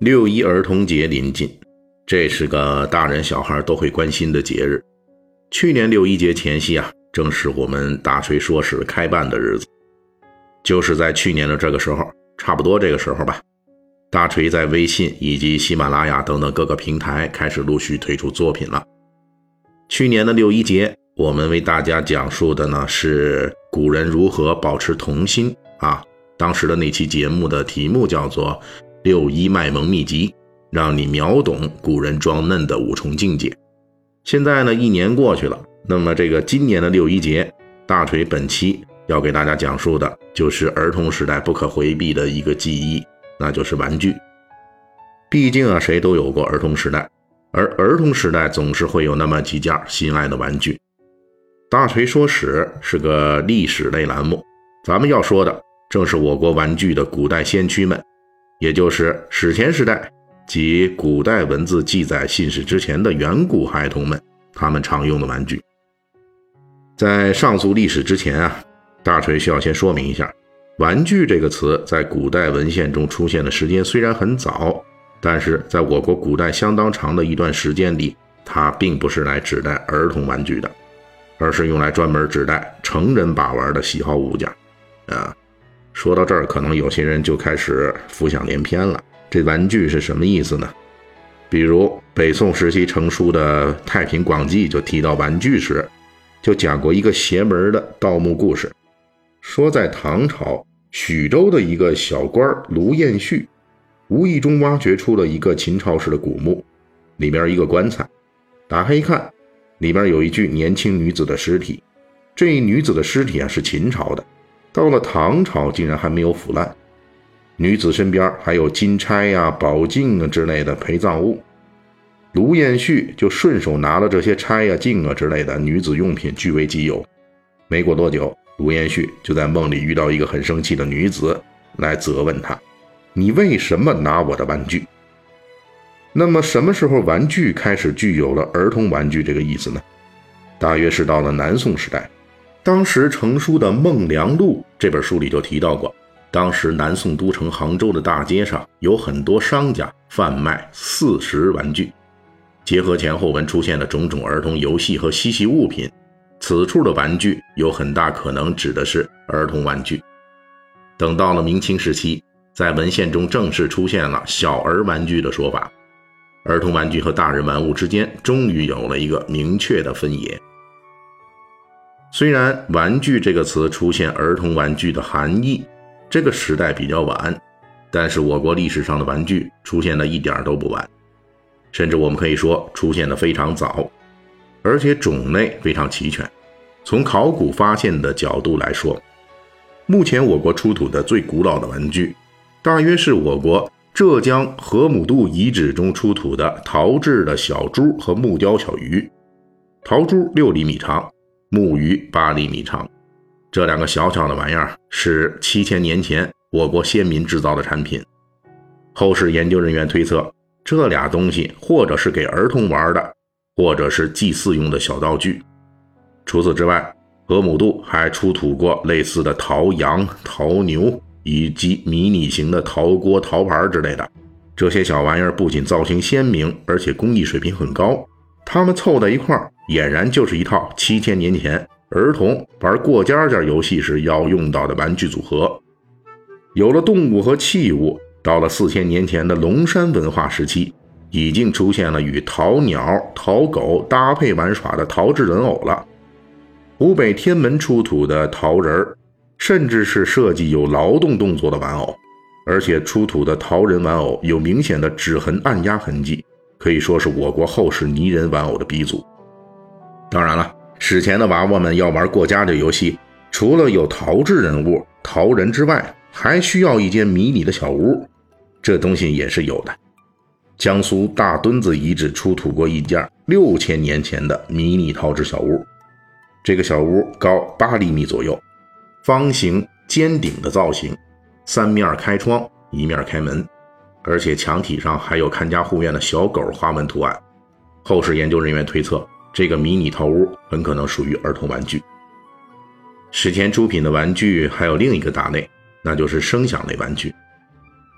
六一儿童节临近，这是个大人小孩都会关心的节日。去年六一节前夕啊，正是我们大锤说史开办的日子，就是在去年的这个时候，差不多这个时候吧。大锤在微信以及喜马拉雅等等各个平台开始陆续推出作品了。去年的六一节，我们为大家讲述的呢是古人如何保持童心啊。当时的那期节目的题目叫做。六一卖萌秘籍，让你秒懂古人装嫩的五重境界。现在呢，一年过去了，那么这个今年的六一节，大锤本期要给大家讲述的就是儿童时代不可回避的一个记忆，那就是玩具。毕竟啊，谁都有过儿童时代，而儿童时代总是会有那么几件心爱的玩具。大锤说史是个历史类栏目，咱们要说的正是我国玩具的古代先驱们。也就是史前时代及古代文字记载信史之前的远古孩童们，他们常用的玩具。在上述历史之前啊，大锤需要先说明一下，玩具这个词在古代文献中出现的时间虽然很早，但是在我国古代相当长的一段时间里，它并不是来指代儿童玩具的，而是用来专门指代成人把玩的喜好物件啊。说到这儿，可能有些人就开始浮想联翩了。这玩具是什么意思呢？比如北宋时期成书的《太平广记》就提到玩具时，就讲过一个邪门的盗墓故事，说在唐朝徐州的一个小官卢彦旭，无意中挖掘出了一个秦朝时的古墓，里面一个棺材，打开一看，里面有一具年轻女子的尸体，这一女子的尸体啊是秦朝的。到了唐朝，竟然还没有腐烂。女子身边还有金钗呀、宝镜啊之类的陪葬物。卢彦旭就顺手拿了这些钗呀、镜啊之类的女子用品据为己有。没过多久，卢彦旭就在梦里遇到一个很生气的女子，来责问他：“你为什么拿我的玩具？”那么，什么时候玩具开始具有了儿童玩具这个意思呢？大约是到了南宋时代。当时成书的《孟良录》这本书里就提到过，当时南宋都城杭州的大街上有很多商家贩卖四时玩具，结合前后文出现的种种儿童游戏和嬉戏物品，此处的玩具有很大可能指的是儿童玩具。等到了明清时期，在文献中正式出现了小儿玩具的说法，儿童玩具和大人玩物之间终于有了一个明确的分野。虽然“玩具”这个词出现儿童玩具的含义，这个时代比较晚，但是我国历史上的玩具出现的一点都不晚，甚至我们可以说出现的非常早，而且种类非常齐全。从考古发现的角度来说，目前我国出土的最古老的玩具，大约是我国浙江河姆渡遗址中出土的陶制的小猪和木雕小鱼，陶猪六厘米长。木鱼八厘米长，这两个小小的玩意儿是七千年前我国先民制造的产品。后世研究人员推测，这俩东西或者是给儿童玩的，或者是祭祀用的小道具。除此之外，河姆渡还出土过类似的陶羊、陶牛以及迷你型的陶锅、陶盘之类的。这些小玩意儿不仅造型鲜明，而且工艺水平很高。它们凑在一块儿。俨然就是一套七千年前儿童玩过家家游戏时要用到的玩具组合。有了动物和器物，到了四千年前的龙山文化时期，已经出现了与陶鸟、陶狗搭配玩耍的陶制人偶了。湖北天门出土的陶人儿，甚至是设计有劳动动作的玩偶，而且出土的陶人玩偶有明显的指痕按压痕迹，可以说是我国后世泥人玩偶的鼻祖。当然了，史前的娃娃们要玩过家家游戏，除了有陶制人物、陶人之外，还需要一间迷你的小屋。这东西也是有的。江苏大墩子遗址出土过一件六千年前的迷你陶制小屋，这个小屋高八厘米左右，方形尖顶的造型，三面开窗，一面开门，而且墙体上还有看家护院的小狗花纹图案。后世研究人员推测，这个迷你陶屋很可能属于儿童玩具。史前出品的玩具还有另一个大类，那就是声响类玩具。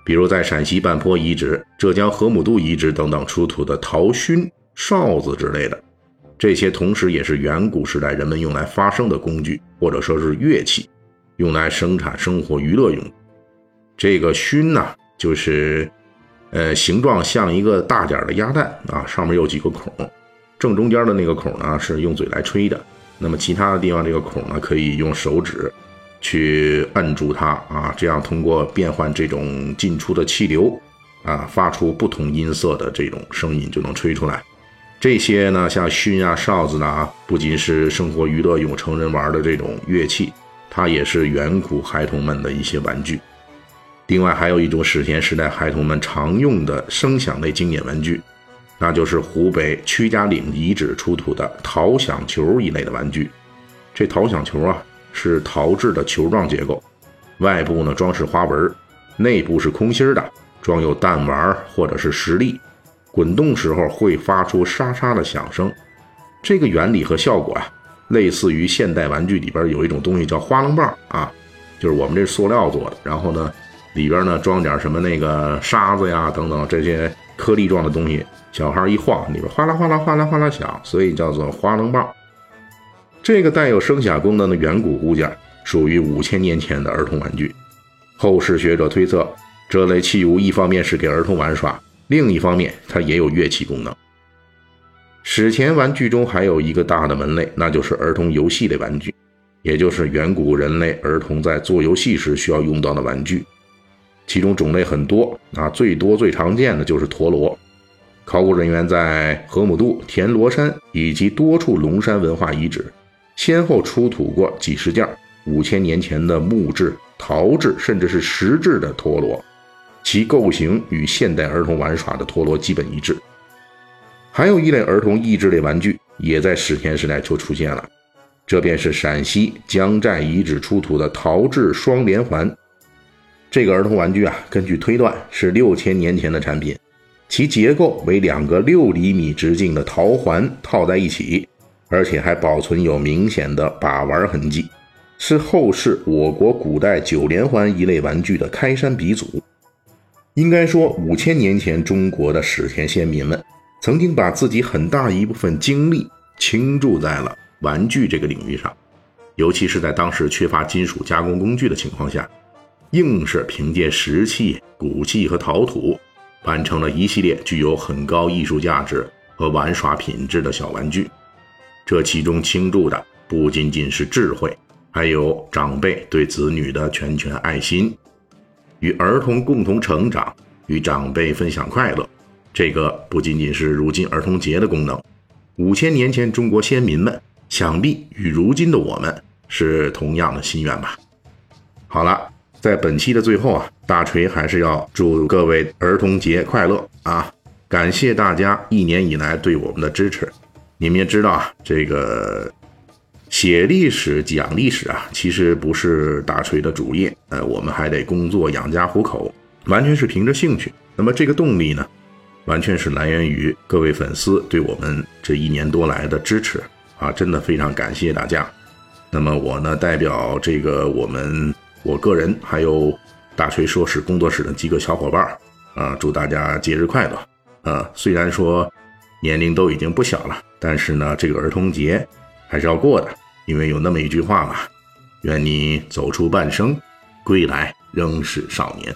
比如在陕西半坡遗址、浙江河姆渡遗址等等出土的陶埙、哨子之类的，这些同时也是远古时代人们用来发声的工具，或者说是乐器，用来生产生活娱乐用。这个埙呢，就是呃形状像一个大点的鸭蛋啊，上面有几个孔，正中间的那个孔呢是用嘴来吹的，那么其他的地方这个孔呢可以用手指。去摁住它啊，这样通过变换这种进出的气流啊，发出不同音色的这种声音就能吹出来。这些呢，像埙啊、哨子呢，不仅是生活娱乐用、成人玩的这种乐器，它也是远古孩童们的一些玩具。另外，还有一种史前时代孩童们常用的声响类经典玩具，那就是湖北屈家岭遗址出土的陶响球一类的玩具。这陶响球啊。是陶制的球状结构，外部呢装饰花纹，内部是空心的，装有弹丸或者是石粒，滚动时候会发出沙沙的响声。这个原理和效果啊，类似于现代玩具里边有一种东西叫花棱棒啊，就是我们这塑料做的，然后呢里边呢装点什么那个沙子呀等等这些颗粒状的东西，小孩一晃里边哗啦哗啦哗啦哗啦响，所以叫做花棱棒。这个带有声响功能的远古物件，属于五千年前的儿童玩具。后世学者推测，这类器物一方面是给儿童玩耍，另一方面它也有乐器功能。史前玩具中还有一个大的门类，那就是儿童游戏类玩具，也就是远古人类儿童在做游戏时需要用到的玩具。其中种类很多，啊，最多最常见的就是陀螺。考古人员在河姆渡、田螺山以及多处龙山文化遗址。先后出土过几十件五千年前的木质、陶制，甚至是石制的陀螺，其构型与现代儿童玩耍的陀螺基本一致。还有一类儿童益智类玩具，也在史前时代就出现了，这便是陕西江寨遗址出土的陶制双连环。这个儿童玩具啊，根据推断是六千年前的产品，其结构为两个六厘米直径的陶环套在一起。而且还保存有明显的把玩痕迹，是后世我国古代九连环一类玩具的开山鼻祖。应该说，五千年前中国的史前先民们曾经把自己很大一部分精力倾注在了玩具这个领域上，尤其是在当时缺乏金属加工工具的情况下，硬是凭借石器、骨器和陶土，完成了一系列具有很高艺术价值和玩耍品质的小玩具。这其中倾注的不仅仅是智慧，还有长辈对子女的全权爱心，与儿童共同成长，与长辈分享快乐。这个不仅仅是如今儿童节的功能，五千年前中国先民们想必与如今的我们是同样的心愿吧。好了，在本期的最后啊，大锤还是要祝各位儿童节快乐啊！感谢大家一年以来对我们的支持。你们也知道啊，这个写历史、讲历史啊，其实不是大锤的主业。呃，我们还得工作养家糊口，完全是凭着兴趣。那么这个动力呢，完全是来源于各位粉丝对我们这一年多来的支持啊，真的非常感谢大家。那么我呢，代表这个我们我个人还有大锤硕士工作室的几个小伙伴啊，祝大家节日快乐。啊，虽然说年龄都已经不小了。但是呢，这个儿童节还是要过的，因为有那么一句话嘛：“愿你走出半生，归来仍是少年。”